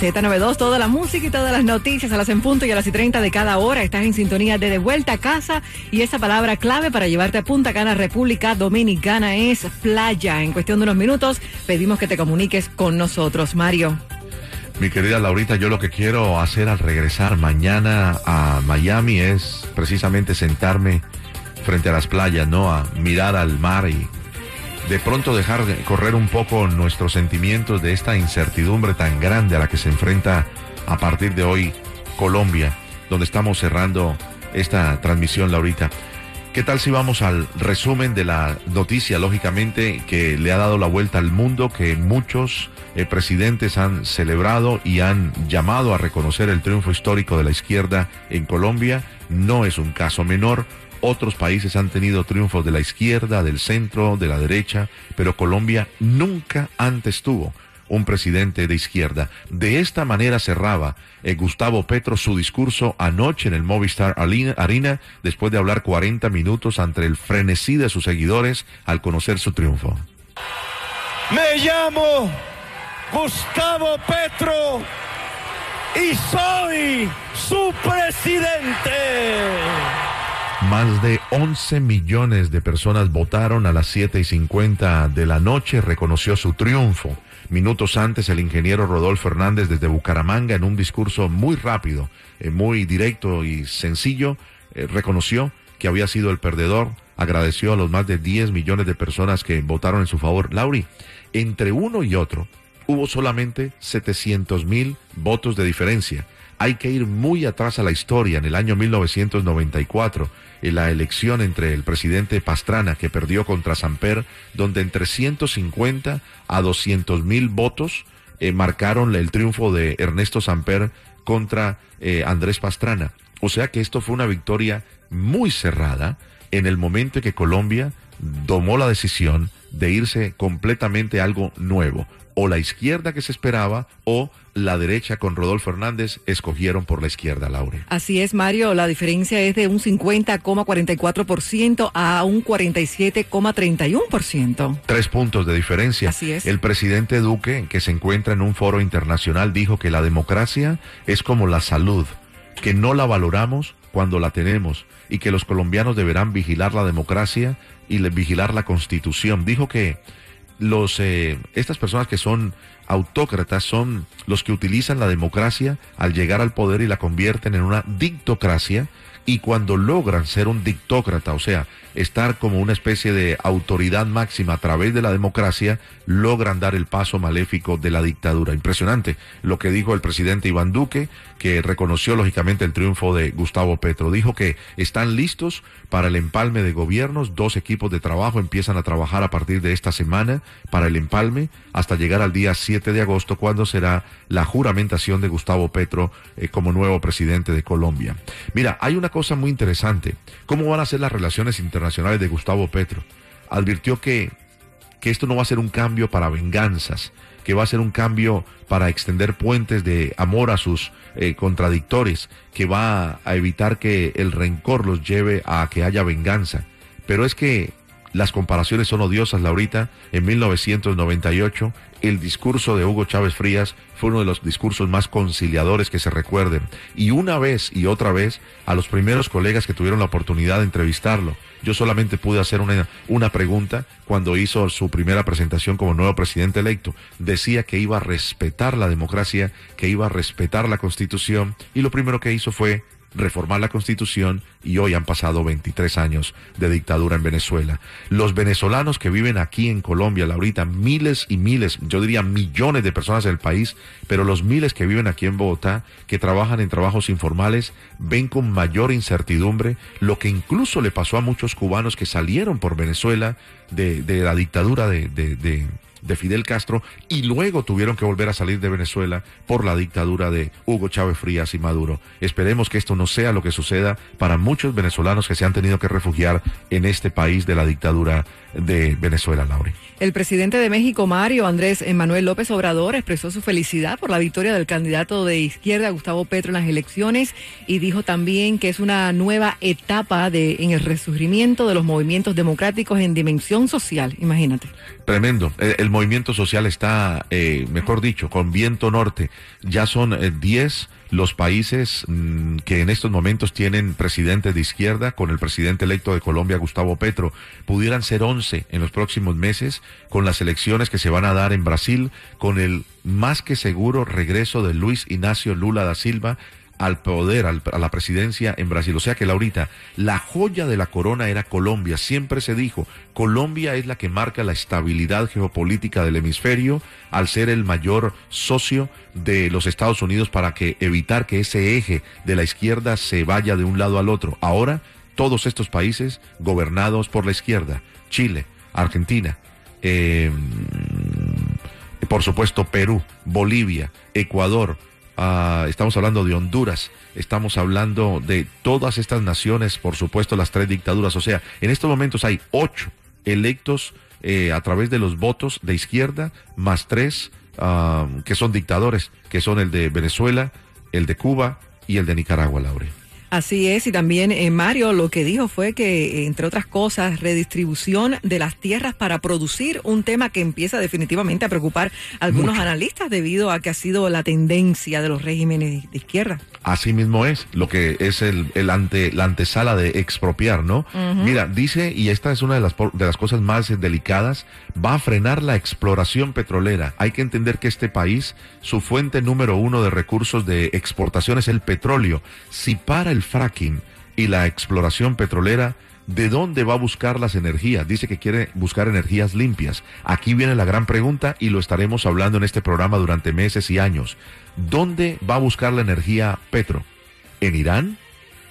Z92, toda la música y todas las noticias a las en punto y a las y 30 de cada hora. Estás en sintonía de De Vuelta a Casa y esa palabra clave para llevarte a Punta Cana, República Dominicana es playa. En cuestión de unos minutos pedimos que te comuniques con nosotros. Mario. Mi querida Laurita, yo lo que quiero hacer al regresar mañana a Miami es precisamente sentarme frente a las playas, ¿no? A mirar al mar y de pronto dejar correr un poco nuestros sentimientos de esta incertidumbre tan grande a la que se enfrenta a partir de hoy Colombia, donde estamos cerrando esta transmisión, Laurita. ¿Qué tal si vamos al resumen de la noticia, lógicamente, que le ha dado la vuelta al mundo, que muchos eh, presidentes han celebrado y han llamado a reconocer el triunfo histórico de la izquierda en Colombia? No es un caso menor. Otros países han tenido triunfos de la izquierda, del centro, de la derecha, pero Colombia nunca antes tuvo un presidente de izquierda. De esta manera cerraba eh, Gustavo Petro su discurso anoche en el Movistar Arena después de hablar 40 minutos ante el frenesí de sus seguidores al conocer su triunfo. Me llamo Gustavo Petro y soy su presidente. Más de 11 millones de personas votaron a las 7 y 50 de la noche, reconoció su triunfo. Minutos antes, el ingeniero Rodolfo Hernández desde Bucaramanga, en un discurso muy rápido, eh, muy directo y sencillo, eh, reconoció que había sido el perdedor, agradeció a los más de 10 millones de personas que votaron en su favor. Lauri, entre uno y otro, hubo solamente 700 mil votos de diferencia. Hay que ir muy atrás a la historia, en el año 1994 en la elección entre el presidente Pastrana, que perdió contra Samper, donde entre 150 a 200 mil votos eh, marcaron el triunfo de Ernesto Samper contra eh, Andrés Pastrana. O sea que esto fue una victoria muy cerrada en el momento en que Colombia tomó la decisión de irse completamente a algo nuevo. O la izquierda que se esperaba o la derecha con Rodolfo Hernández escogieron por la izquierda, Laure. Así es, Mario. La diferencia es de un 50,44% a un 47,31%. Tres puntos de diferencia. Así es. El presidente Duque, que se encuentra en un foro internacional, dijo que la democracia es como la salud, que no la valoramos cuando la tenemos y que los colombianos deberán vigilar la democracia y vigilar la constitución. Dijo que los eh, estas personas que son autócratas son los que utilizan la democracia al llegar al poder y la convierten en una dictocracia y cuando logran ser un dictócrata, o sea, estar como una especie de autoridad máxima a través de la democracia, logran dar el paso maléfico de la dictadura. Impresionante lo que dijo el presidente Iván Duque, que reconoció lógicamente el triunfo de Gustavo Petro. Dijo que están listos para el empalme de gobiernos, dos equipos de trabajo empiezan a trabajar a partir de esta semana para el empalme hasta llegar al día 7 de agosto, cuando será la juramentación de Gustavo Petro eh, como nuevo presidente de Colombia. Mira, hay una cosa muy interesante. ¿Cómo van a ser las relaciones internacionales? nacionales de Gustavo Petro, advirtió que, que esto no va a ser un cambio para venganzas, que va a ser un cambio para extender puentes de amor a sus eh, contradictores, que va a evitar que el rencor los lleve a que haya venganza. Pero es que las comparaciones son odiosas, Laurita. En 1998, el discurso de Hugo Chávez Frías fue uno de los discursos más conciliadores que se recuerden. Y una vez y otra vez, a los primeros colegas que tuvieron la oportunidad de entrevistarlo, yo solamente pude hacer una, una pregunta cuando hizo su primera presentación como nuevo presidente electo. Decía que iba a respetar la democracia, que iba a respetar la constitución, y lo primero que hizo fue reformar la constitución y hoy han pasado 23 años de dictadura en Venezuela. Los venezolanos que viven aquí en Colombia, Laurita, miles y miles, yo diría millones de personas del país, pero los miles que viven aquí en Bogotá, que trabajan en trabajos informales, ven con mayor incertidumbre lo que incluso le pasó a muchos cubanos que salieron por Venezuela de, la dictadura de de Fidel Castro y luego tuvieron que volver a salir de Venezuela por la dictadura de Hugo Chávez Frías y Maduro. Esperemos que esto no sea lo que suceda para muchos venezolanos que se han tenido que refugiar en este país de la dictadura de Venezuela, Lauri. El presidente de México, Mario Andrés Manuel López Obrador, expresó su felicidad por la victoria del candidato de izquierda, Gustavo Petro, en las elecciones y dijo también que es una nueva etapa de, en el resurgimiento de los movimientos democráticos en dimensión social. Imagínate. Tremendo. El, movimiento social está, eh, mejor dicho, con viento norte. Ya son 10 eh, los países mm, que en estos momentos tienen presidente de izquierda, con el presidente electo de Colombia, Gustavo Petro. Pudieran ser 11 en los próximos meses, con las elecciones que se van a dar en Brasil, con el más que seguro regreso de Luis Ignacio Lula da Silva al poder, a la presidencia en Brasil. O sea que Laurita, la joya de la corona era Colombia. Siempre se dijo, Colombia es la que marca la estabilidad geopolítica del hemisferio al ser el mayor socio de los Estados Unidos para que evitar que ese eje de la izquierda se vaya de un lado al otro. Ahora, todos estos países gobernados por la izquierda, Chile, Argentina, eh, por supuesto Perú, Bolivia, Ecuador, Ah, estamos hablando de Honduras, estamos hablando de todas estas naciones, por supuesto las tres dictaduras. O sea, en estos momentos hay ocho electos eh, a través de los votos de izquierda, más tres ah, que son dictadores, que son el de Venezuela, el de Cuba y el de Nicaragua, Laure. Así es, y también eh, Mario lo que dijo fue que, entre otras cosas, redistribución de las tierras para producir un tema que empieza definitivamente a preocupar a algunos analistas debido a que ha sido la tendencia de los regímenes de izquierda. Así mismo es, lo que es el, el ante, la antesala de expropiar, ¿no? Mira, dice, y esta es una de las, de las cosas más delicadas, va a frenar la exploración petrolera. Hay que entender que este país, su fuente número uno de recursos de exportación es el petróleo. Si para el fracking y la exploración petrolera, ¿de dónde va a buscar las energías? Dice que quiere buscar energías limpias. Aquí viene la gran pregunta y lo estaremos hablando en este programa durante meses y años. ¿Dónde va a buscar la energía Petro? ¿En Irán?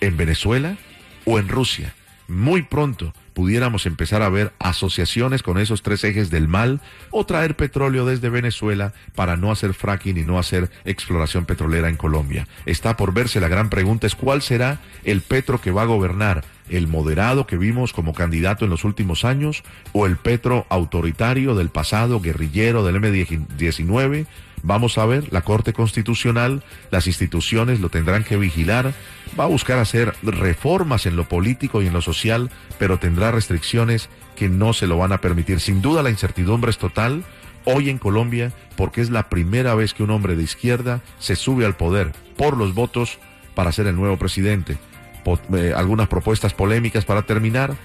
¿En Venezuela? ¿O en Rusia? Muy pronto pudiéramos empezar a ver asociaciones con esos tres ejes del mal o traer petróleo desde Venezuela para no hacer fracking y no hacer exploración petrolera en Colombia. Está por verse la gran pregunta es cuál será el Petro que va a gobernar, el moderado que vimos como candidato en los últimos años o el Petro autoritario del pasado, guerrillero del M19 Vamos a ver, la Corte Constitucional, las instituciones lo tendrán que vigilar, va a buscar hacer reformas en lo político y en lo social, pero tendrá restricciones que no se lo van a permitir. Sin duda la incertidumbre es total hoy en Colombia porque es la primera vez que un hombre de izquierda se sube al poder por los votos para ser el nuevo presidente. Eh, algunas propuestas polémicas para terminar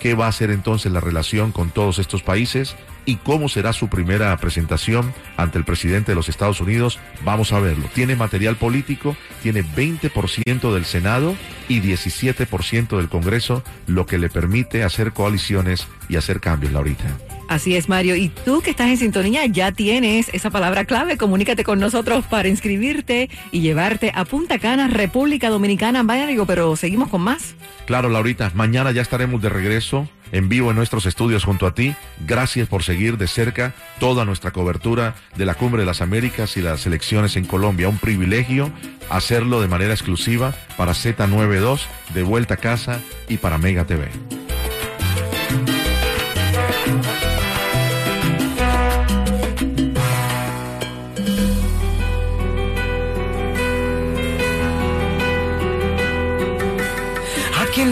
qué va a ser entonces la relación con todos estos países y cómo será su primera presentación ante el presidente de los Estados Unidos. Vamos a verlo. Tiene material político, tiene 20% del Senado y 17% del Congreso, lo que le permite hacer coaliciones y hacer cambios, Laurita. Así es, Mario. Y tú que estás en sintonía ya tienes esa palabra clave. Comunícate con nosotros para inscribirte y llevarte a Punta Cana, República Dominicana. Vaya, digo, pero seguimos con más. Claro, Laurita. Mañana ya estaremos de regreso en vivo en nuestros estudios junto a ti. Gracias por seguir de cerca toda nuestra cobertura de la Cumbre de las Américas y las elecciones en Colombia. Un privilegio hacerlo de manera exclusiva para Z92, de vuelta a casa y para Mega TV.